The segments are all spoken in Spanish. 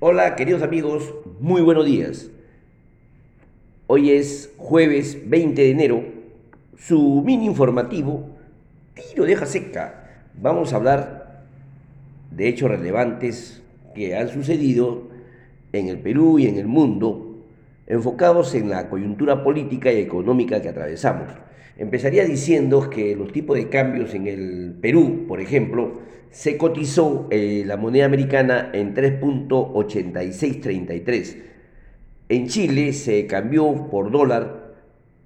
Hola queridos amigos, muy buenos días. Hoy es jueves 20 de enero, su mini informativo, tiro de seca. Vamos a hablar de hechos relevantes que han sucedido en el Perú y en el mundo, enfocados en la coyuntura política y económica que atravesamos. Empezaría diciendo que los tipos de cambios en el Perú, por ejemplo, se cotizó eh, la moneda americana en 3.8633. En Chile se cambió por dólar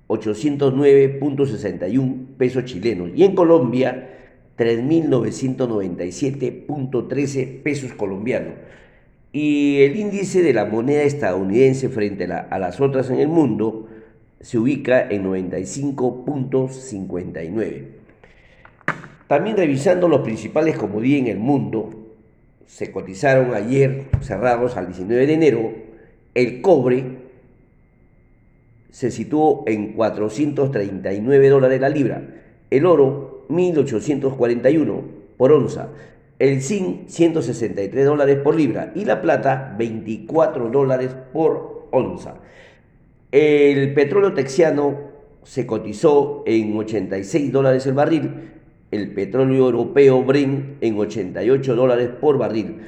809.61 pesos chilenos y en Colombia 3.997.13 pesos colombianos. Y el índice de la moneda estadounidense frente a las otras en el mundo se ubica en 95.59. También revisando los principales comodíes en el mundo, se cotizaron ayer, cerrados al 19 de enero, el cobre se situó en 439 dólares la libra, el oro 1841 por onza, el zinc 163 dólares por libra y la plata 24 dólares por onza. El petróleo texiano se cotizó en 86 dólares el barril, el petróleo europeo Brent en 88 dólares por barril.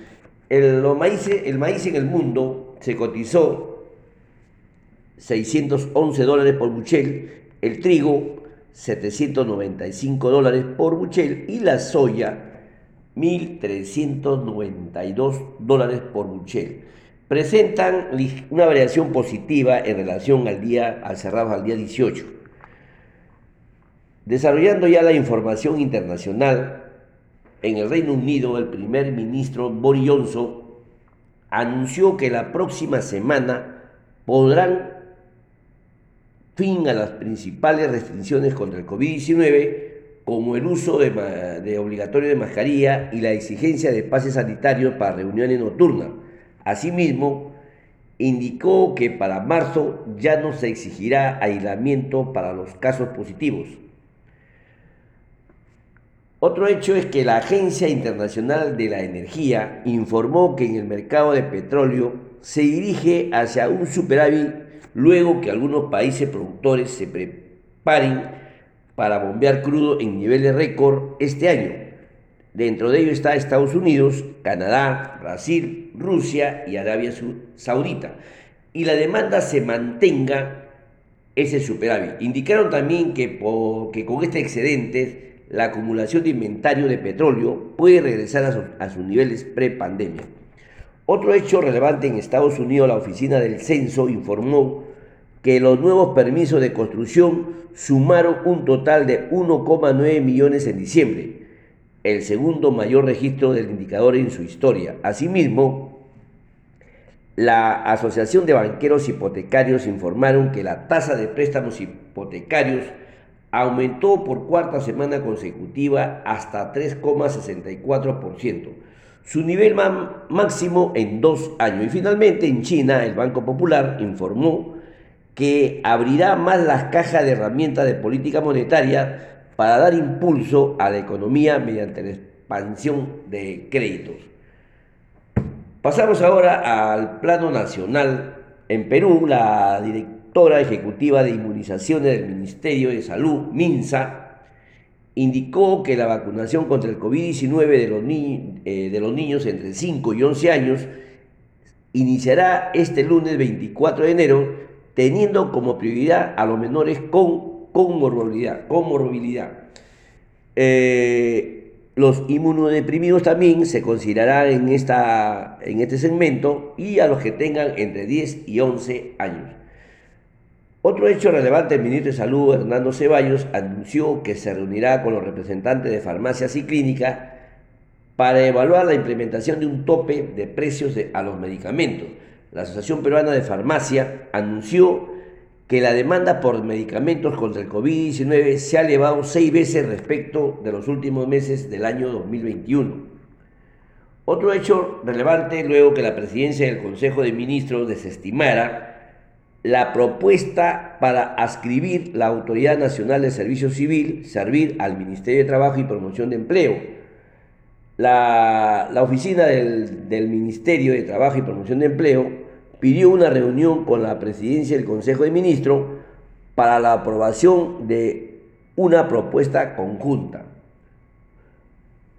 El maíz, el maíz en el mundo se cotizó 611 dólares por buchel, el trigo 795 dólares por buchel. Y la soya 1.392 dólares por buchel presentan una variación positiva en relación al día al cerrado al día 18. Desarrollando ya la información internacional, en el Reino Unido el primer ministro Boris Johnson anunció que la próxima semana podrán fin a las principales restricciones contra el COVID-19 como el uso de, obligatorio de mascarilla y la exigencia de pases sanitarios para reuniones nocturnas Asimismo, indicó que para marzo ya no se exigirá aislamiento para los casos positivos. Otro hecho es que la Agencia Internacional de la Energía informó que en el mercado de petróleo se dirige hacia un superávit luego que algunos países productores se preparen para bombear crudo en niveles récord este año. Dentro de ello está Estados Unidos, Canadá, Brasil, Rusia y Arabia Saudita. Y la demanda se mantenga ese superávit. Indicaron también que, con este excedente la acumulación de inventario de petróleo puede regresar a, a sus niveles pre-pandemia. Otro hecho relevante en Estados Unidos, la Oficina del Censo informó que los nuevos permisos de construcción sumaron un total de 1,9 millones en diciembre el segundo mayor registro del indicador en su historia. Asimismo, la Asociación de Banqueros Hipotecarios informaron que la tasa de préstamos hipotecarios aumentó por cuarta semana consecutiva hasta 3,64%, su nivel máximo en dos años. Y finalmente en China el Banco Popular informó que abrirá más las cajas de herramientas de política monetaria para dar impulso a la economía mediante la expansión de créditos. Pasamos ahora al plano nacional. En Perú, la directora ejecutiva de inmunizaciones del Ministerio de Salud, MINSA, indicó que la vacunación contra el COVID-19 de, los eh, de los niños entre 5 y 11 años iniciará este lunes 24 de enero, teniendo como prioridad a los menores con comorbilidad. comorbilidad. Eh, los inmunodeprimidos también se considerarán en, esta, en este segmento y a los que tengan entre 10 y 11 años. Otro hecho relevante, el ministro de Salud, Hernando Ceballos, anunció que se reunirá con los representantes de farmacias y clínicas para evaluar la implementación de un tope de precios a los medicamentos. La Asociación Peruana de Farmacia anunció que la demanda por medicamentos contra el COVID-19 se ha elevado seis veces respecto de los últimos meses del año 2021. Otro hecho relevante, luego que la presidencia del Consejo de Ministros desestimara la propuesta para ascribir la Autoridad Nacional de Servicio Civil, servir al Ministerio de Trabajo y Promoción de Empleo. la, oficina del, del Ministerio de Trabajo y Promoción de Empleo pidió una reunión con la presidencia del Consejo de Ministros para la aprobación de una propuesta conjunta.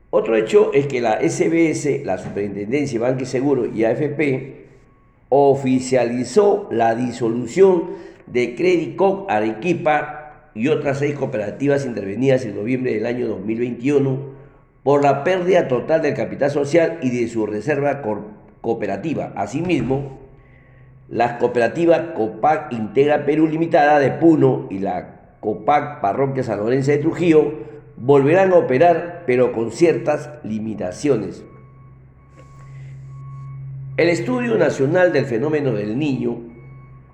Otro hecho es que la SBS, la Superintendencia de Banco y Seguro y AFP oficializó la disolución de Credit Cop Arequipa y otras seis cooperativas intervenidas en noviembre del año 2021 por la pérdida total del capital social y de su reserva cooperativa. Asimismo, las cooperativas COPAC Integra Perú Limitada de Puno y la COPAC Parroquia San Lorenzo de Trujillo volverán a operar, pero con ciertas limitaciones. El Estudio Nacional del Fenómeno del Niño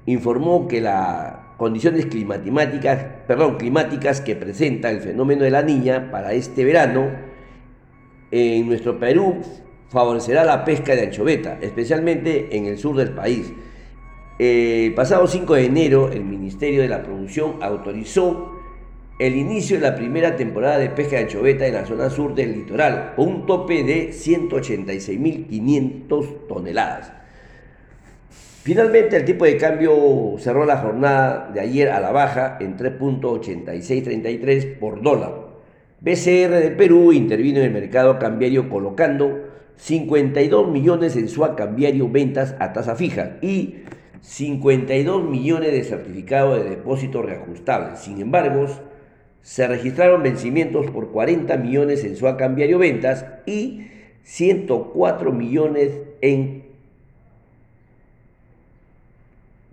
informó que las condiciones climáticas, perdón, climáticas que presenta el fenómeno de la niña para este verano en nuestro Perú favorecerá la pesca de anchoveta, especialmente en el sur del país. El pasado 5 de enero, el Ministerio de la Producción autorizó el inicio de la primera temporada de pesca de anchoveta en la zona sur del litoral, con un tope de 186.500 toneladas. Finalmente, el tipo de cambio cerró la jornada de ayer a la baja en 3.8633 por dólar. BCR de Perú intervino en el mercado cambiario colocando 52 millones en su cambiario ventas a tasa fija y 52 millones de certificados de depósito reajustables. Sin embargo, se registraron vencimientos por 40 millones en su cambiario ventas y 104 millones en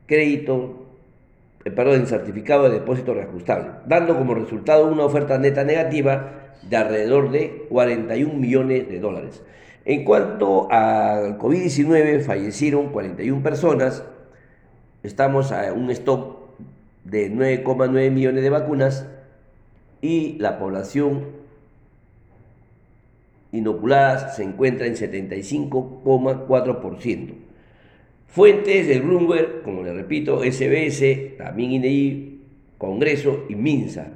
crédito, eh, perdón, en certificado de depósito reajustable, dando como resultado una oferta neta negativa de alrededor de 41 millones de dólares. En cuanto al COVID-19, fallecieron 41 personas, estamos a un stock de 9,9 millones de vacunas, y la población inoculada se encuentra en 75,4%. Fuentes del Bloomberg, como le repito, SBS, también INEI, Congreso y MINSA.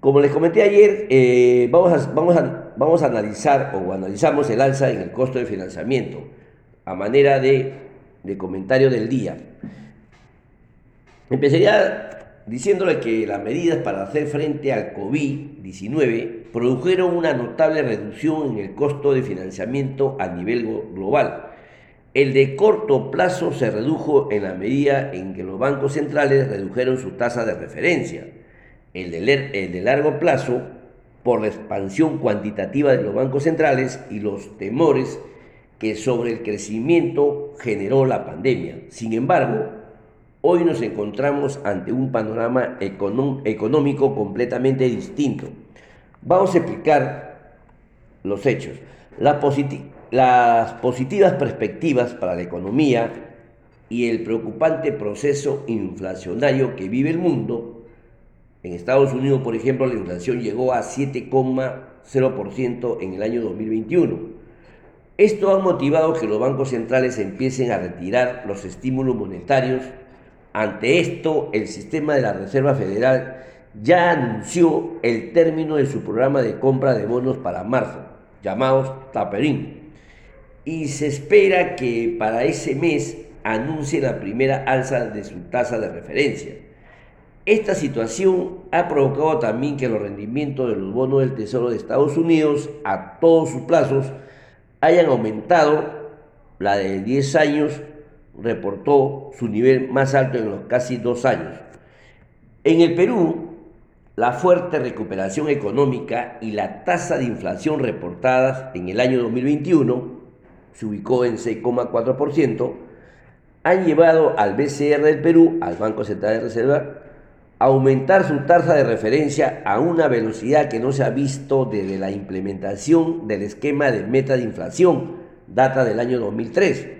Como les comenté ayer, eh, vamos, a, vamos, a, vamos a analizar o analizamos el alza en el costo de financiamiento a manera de, de comentario del día. Empezaría diciéndole que las medidas para hacer frente al COVID-19 produjeron una notable reducción en el costo de financiamiento a nivel global. El de corto plazo se redujo en la medida en que los bancos centrales redujeron su tasa de referencia. El de, el de largo plazo, por la expansión cuantitativa de los bancos centrales y los temores que sobre el crecimiento generó la pandemia. Sin embargo, Hoy nos encontramos ante un panorama económico completamente distinto. Vamos a explicar los hechos. las positivas perspectivas para la economía y el preocupante proceso inflacionario que vive el mundo. En Estados Unidos, por ejemplo, la inflación llegó a 7,0% en el año 2021. Esto ha motivado que los bancos centrales empiecen a retirar los estímulos monetarios ante esto, el sistema de la Reserva Federal ya anunció el término de su programa de compra de bonos para marzo, llamados Taperín, y se espera que para ese mes anuncie la primera alza de su tasa de referencia. Esta situación ha provocado también que los rendimientos de los bonos del Tesoro de Estados Unidos a todos sus plazos hayan aumentado, la de 10 años reportó su nivel más alto en los casi dos años. En el Perú, la fuerte recuperación económica y la tasa de inflación reportadas en el año 2021, se ubicó en 6,4%, han llevado al BCR del Perú, al Banco Central de Reserva, aumentar su tasa de referencia a una velocidad que no se ha visto desde la implementación del esquema de meta de inflación, data del año 2003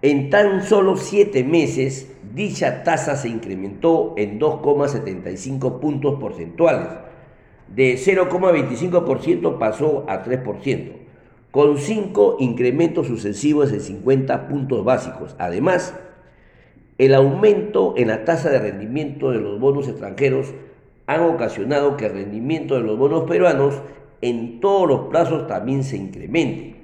en tan solo siete meses, dicha tasa se incrementó en 2,75 puntos porcentuales. De 0,25% pasó a 3%, con cinco incrementos sucesivos de 50 puntos básicos. Además, el aumento en la tasa de rendimiento de los bonos extranjeros han ocasionado que el rendimiento de los bonos peruanos en todos los plazos también se incremente.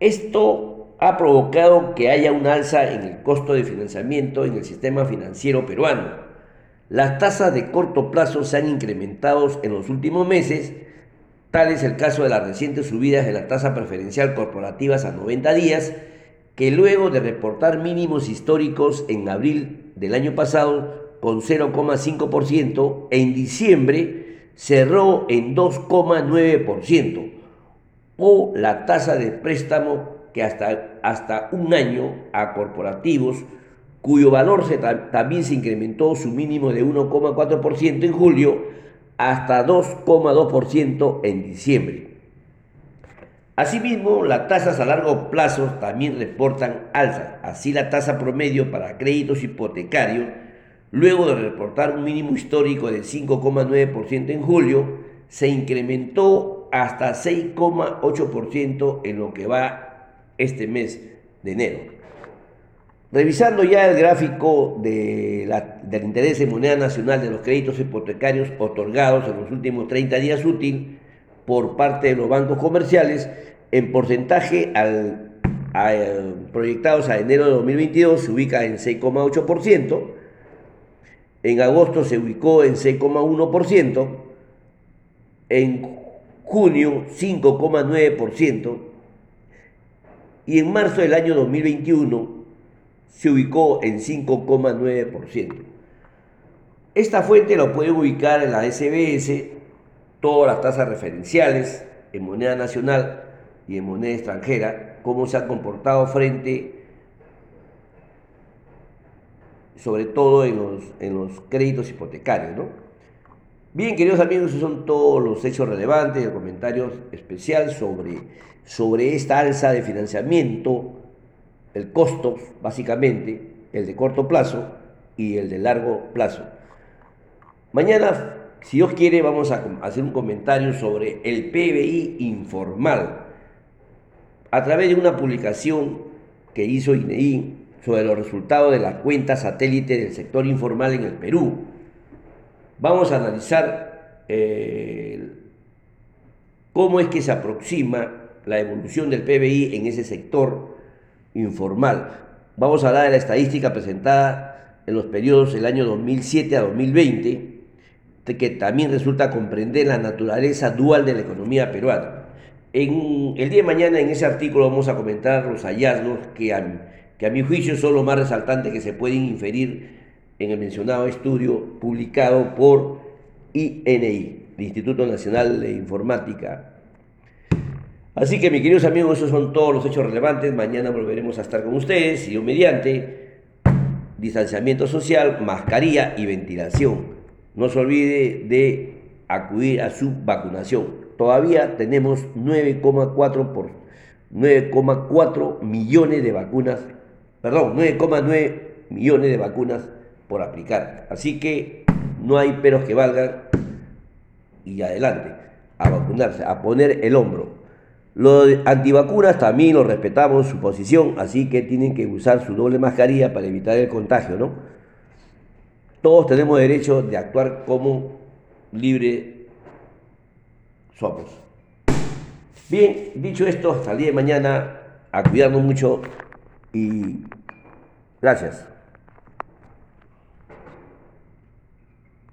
Esto ha provocado que haya un alza en el costo de financiamiento en el sistema financiero peruano. Las tasas de corto plazo se han incrementado en los últimos meses, tal es el caso de las recientes subidas de la tasa preferencial corporativas a 90 días, que luego de reportar mínimos históricos en abril del año pasado con 0,5%, en diciembre cerró en 2,9%, o la tasa de préstamo que hasta, hasta un año a corporativos, cuyo valor también se incrementó su mínimo de 1,4% en julio hasta 2,2% en diciembre. Asimismo, las tasas a largo plazo también reportan alzas. Así la tasa promedio para créditos hipotecarios, luego de reportar un mínimo histórico de 5,9% en julio, se incrementó hasta 6,8% en lo que va este mes de enero. Revisando ya el gráfico de del interés en moneda nacional de los créditos hipotecarios otorgados en los últimos 30 días útiles, por parte de los bancos comerciales en porcentaje al, proyectados a enero de 2022 se ubica en 6,8%, en agosto se ubicó en 6,1%, en junio 5,9% y en marzo del año 2021 se ubicó en 5,9%. Esta fuente lo puede ubicar en la SBS todas las tasas referenciales en moneda nacional y en moneda extranjera, cómo se ha comportado frente, sobre todo en los, en los créditos hipotecarios. ¿no? Bien, queridos amigos, esos son todos los hechos relevantes, el comentario especial sobre, sobre esta alza de financiamiento, el costo, básicamente, el de corto plazo y el de largo plazo. Mañana si Dios quiere, vamos a hacer un comentario sobre el PBI informal a través de una publicación que hizo INEI sobre los resultados de la cuenta satélite del sector informal en el Perú. Vamos a analizar eh, cómo es que se aproxima la evolución del PBI en ese sector informal. Vamos a hablar de la estadística presentada en los periodos del año 2007 a 2020 que también resulta comprender la naturaleza dual de la economía peruana. En el día de mañana en ese artículo vamos a comentar los hallazgos que a, mi juicio son los más resaltantes que se pueden inferir en el mencionado estudio publicado por INI, Instituto Nacional de Informática. Así que mis queridos amigos, esos son todos los hechos relevantes. Mañana volveremos a estar con ustedes, y mediante, distanciamiento social, mascarilla y ventilación. No se olvide de acudir a su vacunación. Todavía tenemos 9,4 por 9,4 millones de vacunas, perdón, 9,9 millones de vacunas por aplicar. Así que no hay peros que valgan y adelante a vacunarse, a poner el hombro. Los antivacunas también lo respetamos su posición, así que tienen que usar su doble mascarilla para evitar el contagio, ¿no? Todos tenemos derecho de actuar como libre somos. Bien, dicho esto, hasta día de mañana, a cuidarnos mucho y gracias.